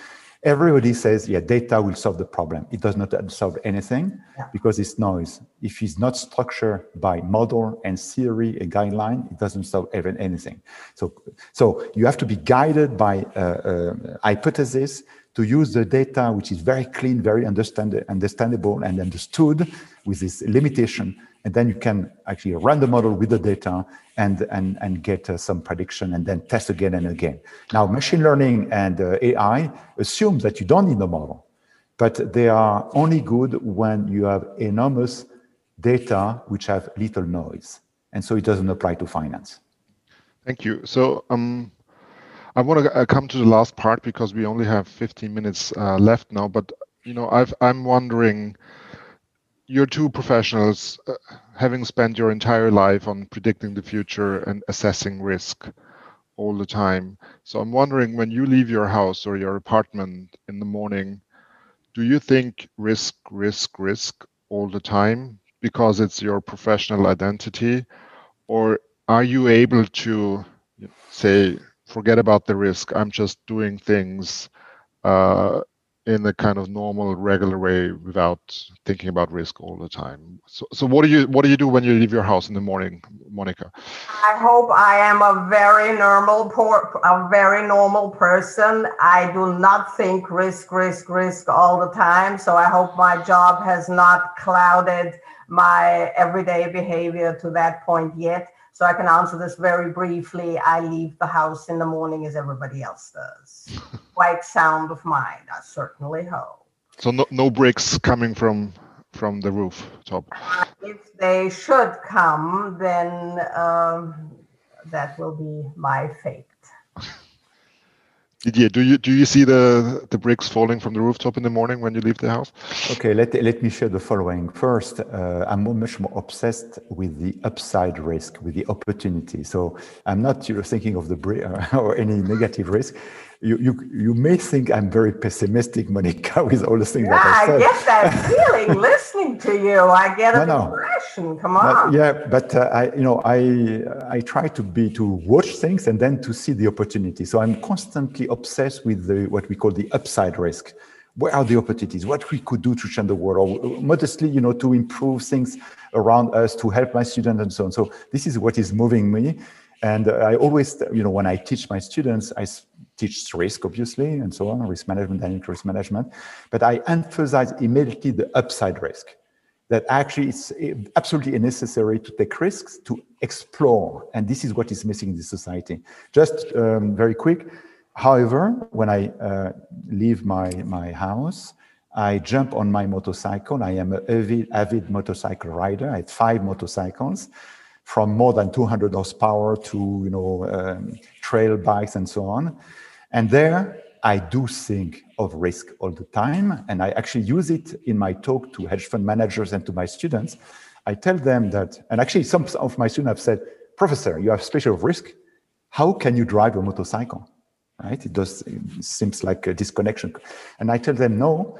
Everybody says, yeah, data will solve the problem. It does not solve anything Yeah. because it's noise. If it's not structured by model and theory, and guideline, it doesn't solve even anything. So, so you have to be guided by uh, uh, hypothesis to use the data, which is very clean, very understand, understandable and understood with this limitation. And then you can actually run the model with the data and, and, and get uh, some prediction and then test again and again. Now, machine learning and uh, AI assume that you don't need the model, but they are only good when you have enormous data which have little noise. And so it doesn't apply to finance. Thank you. So um, I want to uh, come to the last part because we only have 15 minutes uh, left now. But you know, I've, I'm wondering, you're two professionals, uh, having spent your entire life on predicting the future and assessing risk all the time. So I'm wondering, when you leave your house or your apartment in the morning, do you think risk, risk, risk all the time because it's your professional identity, or are you able to say forget about the risk i'm just doing things uh, in a kind of normal regular way without thinking about risk all the time so, so what do you what do you do when you leave your house in the morning monica I hope I am a very normal, por- a very normal person. I do not think risk, risk, risk all the time. So I hope my job has not clouded my everyday behavior to that point yet. So I can answer this very briefly. I leave the house in the morning as everybody else does. [laughs] Quite sound of mind, I certainly hope. so no, no bricks coming from from the roof rooftop If they should come, then um, that will be my fate. [laughs] Didier, do you do you see the the bricks falling from the rooftop in the morning when you leave the house Okay, let, let me share the following. First, uh, I'm much more obsessed with the upside risk, with the opportunity. So I'm not you know, thinking of the bri- [laughs] or any negative risk. You, you, you may think I'm very pessimistic, Monica, [laughs] with all the things Yeah, that I said. I get that feeling [laughs] listening to you. I get a No, no. depression. Come But, on. yeah, but uh, I, you know, I I try to be to watch things and then to see the opportunity. So I'm constantly obsessed with the what we call the upside risk. Where are the opportunities? What we could do to change the world, or modestly, you know, to improve things around us, to help my students and so on. So this is what is moving me. And uh, I always, you know, when I teach my students, I teach risk, obviously, and so on, risk management, dynamic risk management. But I emphasize immediately the upside risk that actually it's absolutely necessary to take risks to explore and this is what is missing in the society. Just um, very quick however when i uh, leave my my house i jump on my motorcycle. I am an avid, avid motorcycle rider. I have five motorcycles from more than 200 horsepower to you know um, trail bikes and so on and there I do think of risk all the time. And I actually use it in my talk to hedge fund managers and to my students. I tell them that, and actually some of my students have said, Professor, you have special risk. How can you drive a motorcycle? Right? It does it seems like a disconnection. And I tell them no,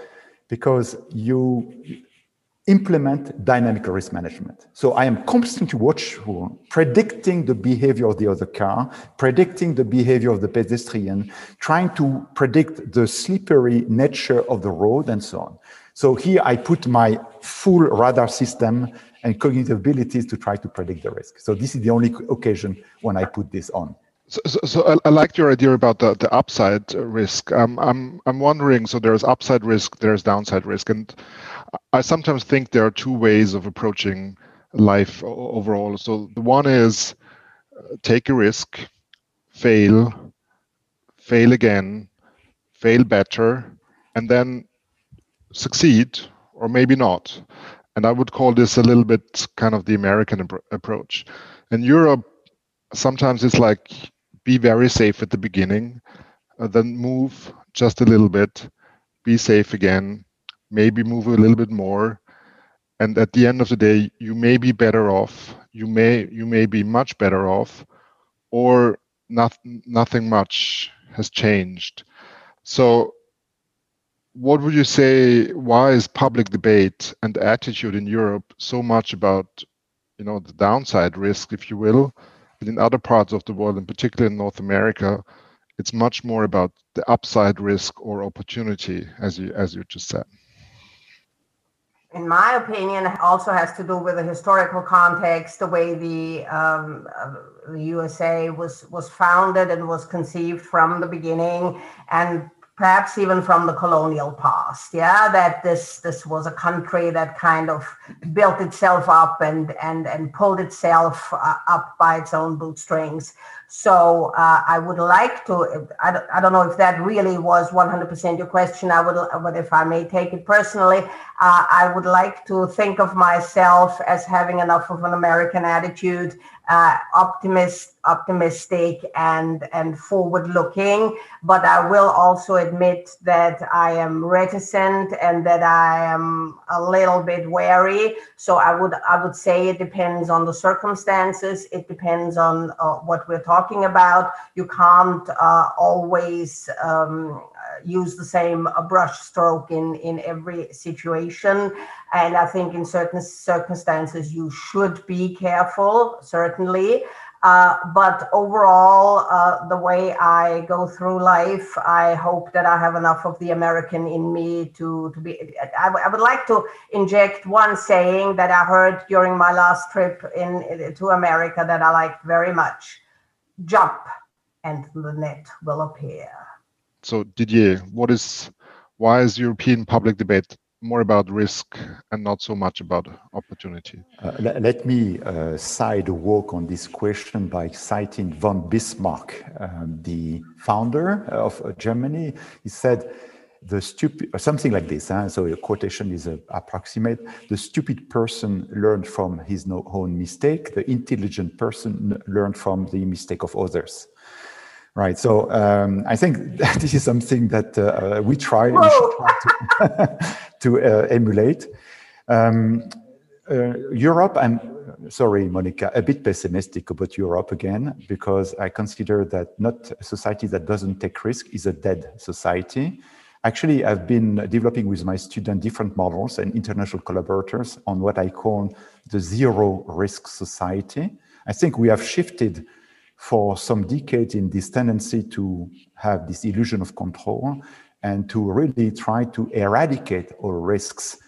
because you implement dynamic risk management. So I am constantly watchful, predicting the behavior of the other car, predicting the behavior of the pedestrian, trying to predict the slippery nature of the road and so on. So here I put my full radar system and cognitive abilities to try to predict the risk. So this is the only occasion when I put this on. So, so, so I, I liked your idea about the, the upside risk. Um, I'm I'm wondering. So there's upside risk, there's downside risk, and I sometimes think there are two ways of approaching life overall. So the one is uh, take a risk, fail, fail again, fail better, and then succeed or maybe not. And I would call this a little bit kind of the American approach. In Europe, sometimes it's like be very safe at the beginning, uh, then move just a little bit, be safe again, maybe move a little bit more, and at the end of the day, you may be better off. You may you may be much better off, or not, nothing much has changed. So, what would you say? Why is public debate and attitude in Europe so much about, you know, the downside risk, if you will, but in other parts of the world, and particularly in North America, it's much more about the upside risk or opportunity, as you as you just said in my opinion, also has to do with the historical context, the way the, um, uh, the USA was was founded and was conceived from the beginning, and perhaps even from the colonial past. Yeah that this this was a country that kind of built itself up and and and pulled itself uh, up by its own bootstrings so uh, i would like to I don't, I don't know if that really was 100% your question. I would but if i may take it personally uh, i would like to think of myself as having enough of an american attitude uh, optimist, optimistic, and and forward looking. But I will also admit that I am reticent and that I am a little bit wary. So I would I would say it depends on the circumstances. It depends on uh, what we're talking about. You can't uh, always. Um, use the same brush stroke in in every situation and i think in certain circumstances you should be careful certainly uh, but overall, uh, the way I go through life, I hope that I have enough of the American in me to, to be. I, I would like to inject one saying that I heard during my last trip in to America that I liked very much: "Jump, and the net will appear." So Didier, what is why is European public debate more about risk and not so much about opportunity? Uh, let, let, me uh, side walk on this question by citing von Bismarck, um, the founder of uh, Germany. He said, the stupid, something like this. Huh? So a quotation is uh, approximate. The stupid person learned from his no, own mistake. The intelligent person learned from the mistake of others. Right. So um, I think [laughs] this is something that uh, we try, we try to, [laughs] to uh, emulate. Um, uh, Europe, I'm sorry, Monica, a bit pessimistic about Europe again, because I consider that not a society that doesn't take risk is a dead society. Actually, I've been developing with my student different models and international collaborators on what I call the zero risk society. I think we have shifted for some decades in this tendency to have this illusion of control and to really try to eradicate all risks.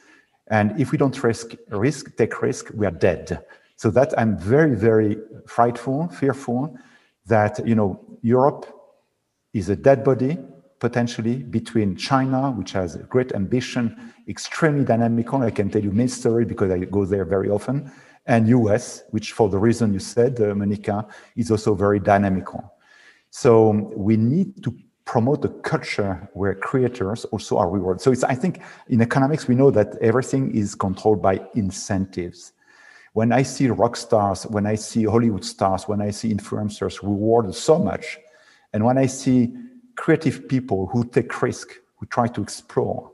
And if we don't risk, risk, take risk, we are dead. So that I'm very, very frightful, fearful that you know Europe is a dead body potentially between China, which has great ambition, extremely dynamical. I can tell you many story because I go there very often, and US, which for the reason you said, uh, Monica, is also very dynamical. So we need to promote a culture where creators also are rewarded. So it's, I think in economics, we know that everything is controlled by incentives. When I see rock stars, when I see Hollywood stars, when I see influencers rewarded so much, and when I see creative people who take risk, who try to explore,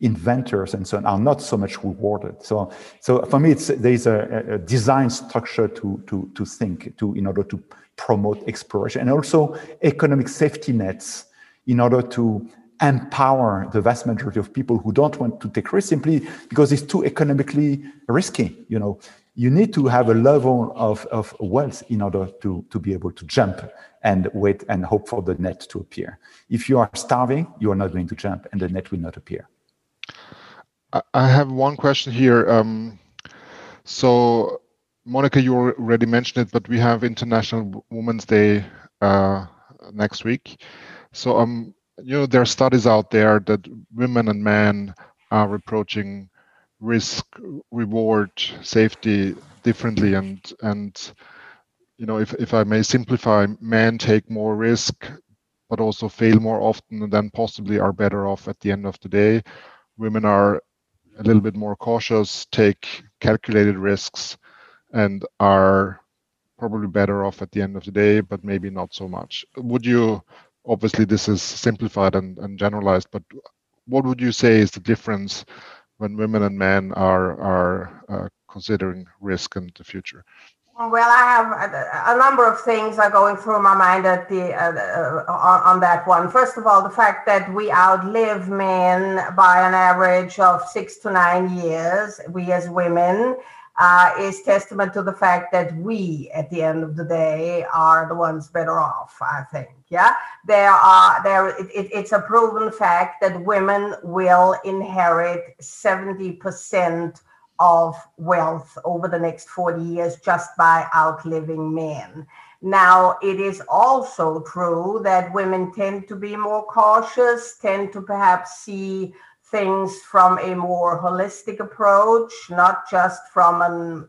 inventors and so on are not so much rewarded. So, so for me, it's, there's a, a design structure to, to, to think to, in order to promote exploration and also economic safety nets in order to empower the vast majority of people who don't want to take risks simply because it's too economically risky. You know, you need to have a level of, of wealth in order to, to be able to jump and wait and hope for the net to appear. If you are starving, you are not going to jump and the net will not appear. I have one question here. Um, so, Monica, you already mentioned it, but we have International Women's Day uh, next week. So, um, you know, there are studies out there that women and men are approaching risk, reward, safety differently, and and you know, if if I may simplify, men take more risk, but also fail more often, and then possibly are better off at the end of the day. Women are a little bit more cautious, take calculated risks, and are probably better off at the end of the day, but maybe not so much. Would you, obviously, this is simplified and, and generalized, but what would you say is the difference when women and men are, are uh, considering risk in the future? Well, I have a, a, number of things are going through my mind at the uh, uh, on, on, that one. First of all, the fact that we outlive men by an average of six to nine years. We as women, uh, is testament to the fact that we, at the end of the day, are the ones better off. I think. Yeah, there are there. It, it, it's a proven fact that women will inherit seventy percent of wealth over the next 40 years just by outliving men. Now, it is also true that women tend to be more cautious, tend to perhaps see things from a more holistic approach, not just from an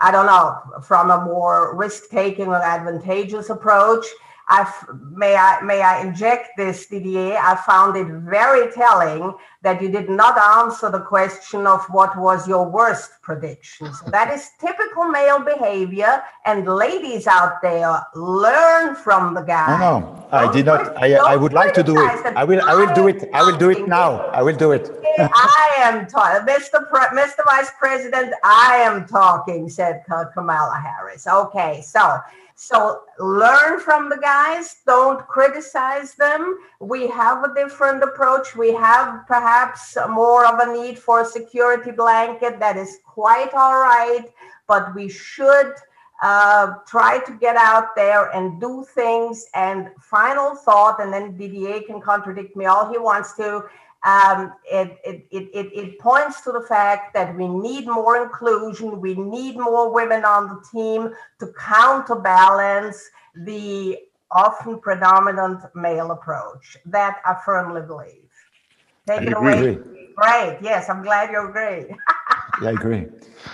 I don't know, from a more risk taking or advantageous approach. I may I may I inject this, Didier? I found it very telling that you did not answer the question of what was your worst prediction. So that is typical male behavior. And ladies out there, learn from the guy. No, no, I did not. I, I would like to do it. I will. I will do it. I will do it now. I will do it. I am talking, Mr. Pre- Mr. Vice President. I am talking," said Kamala Harris. Okay, so so learn from the guys, don't criticize them. We have a different approach. We have perhaps more of a need for a security blanket that is quite all right, but we should uh, try to get out there and do things. And final thought, and then Didier can contradict me all he wants to um, it, it, it, it, points to the fact that we need more inclusion, we need more women on the team to counterbalance the often predominant male approach. That I firmly believe. Take I it agree, away. Agree. Great. Yes, I'm glad you agree. [laughs] yeah, I agree.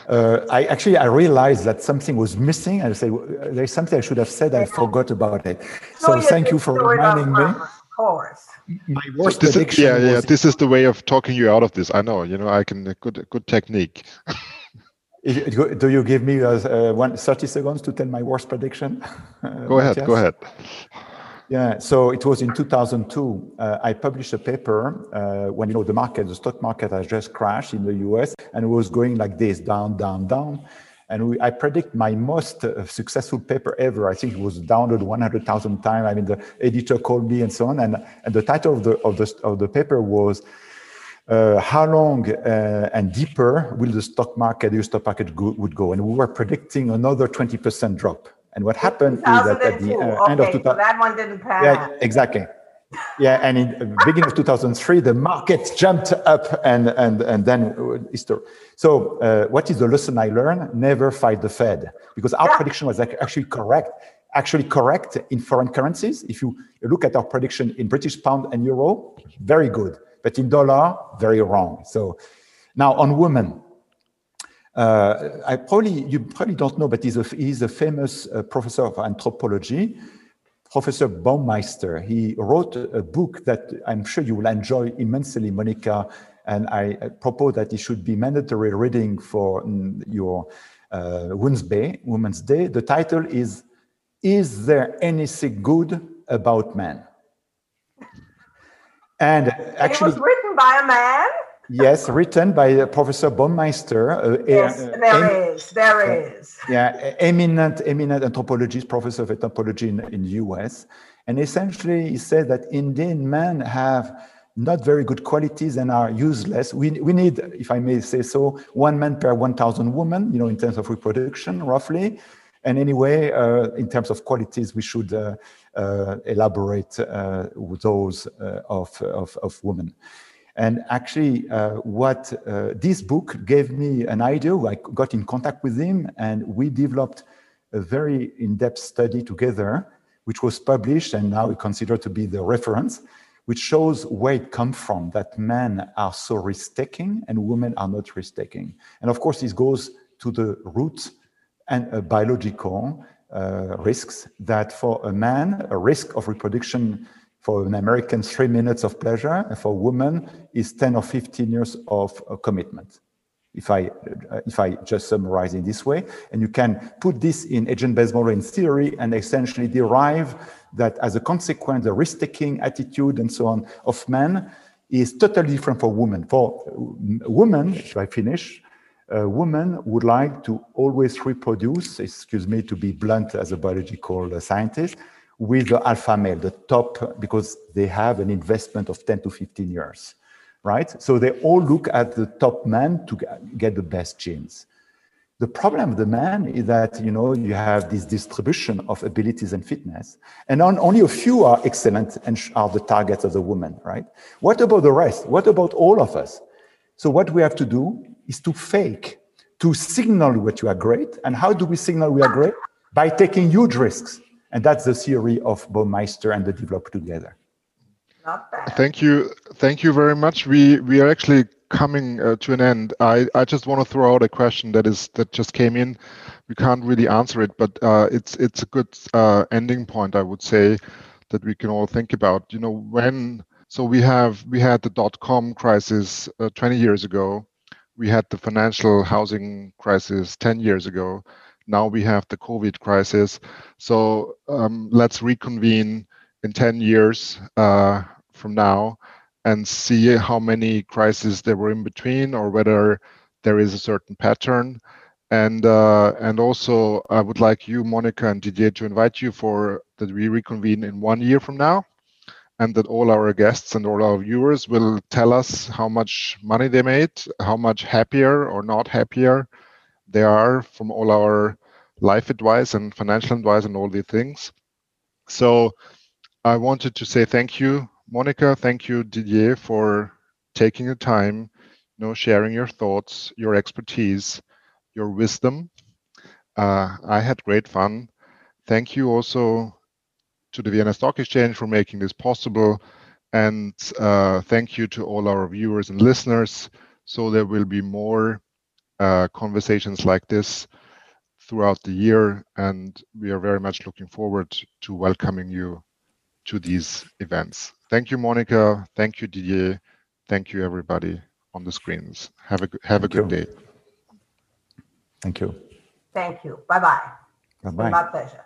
Uh, I actually I realized that something was missing. I said there's something I should have said. I forgot about it. So, so thank you for reminding me. Course my worst so prediction. Is, yeah, yeah. This is the way of talking you out of this. I know. You know, I can good good technique. [laughs] Do you give me uh, uh, one, 30 seconds to tell my worst prediction? [laughs] go ahead. Go ahead. Yeah, so it was in 2002. Uh, I published a paper uh, when you know the market, the stock market has just crashed in the US and it was going like this, down, down, down. And we, I predict my most uh, successful paper ever. I think it was downloaded 100,000 times. I mean, the editor called me and so on. And, and the title of the, of the, of the paper was uh, how long uh, and deeper will the stock market, the stock market go, would go? And we were predicting another 20% drop. And what happened is that at the uh, okay, end of 2000, so that one didn't pass. Yeah, exactly yeah, and in the beginning of 2003, the market jumped up and, and, and then history. So uh, what is the lesson I learned? Never fight the Fed because our prediction was actually correct, actually correct in foreign currencies. If you look at our prediction in British pound and euro, very good, but in dollar, very wrong. So now on women, uh, I probably you probably don't know, but he's a, he's a famous uh, professor of anthropology Professor Baumeister. He wrote a book that I'm sure you will enjoy immensely, Monica, and I propose that it should be mandatory reading for mm, your uh, Wednesday, Women's Day. The title is Is There Anything Good About Men? And actually, it was written by a man yes, written by Professor Baumeister. Uh, yes, uh, there is, there is. Yeah, eminent, eminent anthropologist, professor of anthropology in, in the US. And essentially, he said that Indian men have not very good qualities and are useless. We, we need, if I may say so, one man per 1,000 women, you know, in terms of reproduction, roughly. And anyway, uh, in terms of qualities, we should uh, uh, elaborate uh, those uh, of, of, of women. And actually, uh, what uh, this book gave me an idea, I got in contact with him and we developed a very in-depth study together, which was published and now we consider to be the reference, which shows where it comes from, that men are so risk-taking and women are not risk-taking. And of course, this goes to the root and uh, biological uh, risks that for a man, a risk of reproduction for an American, three minutes of pleasure, and for woman is 10 or 15 years of uh, commitment. If I, uh, if I just summarize in this way, and you can put this in agent-based model in theory and essentially derive that as a consequence, the risk-taking attitude and so on of men is totally different for women. For women, if I finish, a woman would like to always reproduce, excuse me to be blunt as a biological scientist, with the alpha male, the top, because they have an investment of 10 to 15 years, right? So they all look at the top man to get the best genes. The problem of the man is that you know you have this distribution of abilities and fitness, and on, only a few are excellent and are the targets of the woman, right? What about the rest? What about all of us? So what we have to do is to fake, to signal what you are great. And how do we signal we are great? By taking huge risks. And that's the theory of Baumeister and the develop together. Not bad. Thank you. Thank you very much. We we are actually coming uh, to an end. I, I just want to throw out a question that is that just came in. We can't really answer it, but uh, it's it's a good uh, ending point, I would say, that we can all think about. You know, when so we have we had the dot com crisis uh, 20 years ago, we had the financial housing crisis 10 years ago. Now we have the COVID crisis. So um, let's reconvene in 10 years uh, from now and see how many crises there were in between or whether there is a certain pattern. And uh, and also, I would like you, Monica and Didier, to invite you for that we reconvene in one year from now, and that all our guests and all our viewers will tell us how much money they made, how much happier or not happier they are from all our life advice and financial advice and all these things. So I wanted to say thank you Monica, thank you, Didier, for taking the time, you know, sharing your thoughts, your expertise, your wisdom. Uh, I had great fun. Thank you also to the Vienna Stock Exchange for making this possible. And uh, thank you to all our viewers and listeners. So there will be more uh, conversations like this throughout the year. And we are very much looking forward to welcoming you to these events. Thank you, Monica. Thank you, Didier. Thank you, everybody on the screens. Have a have a good you. day. Thank you. Thank you. Bye bye. Bye bye. My pleasure.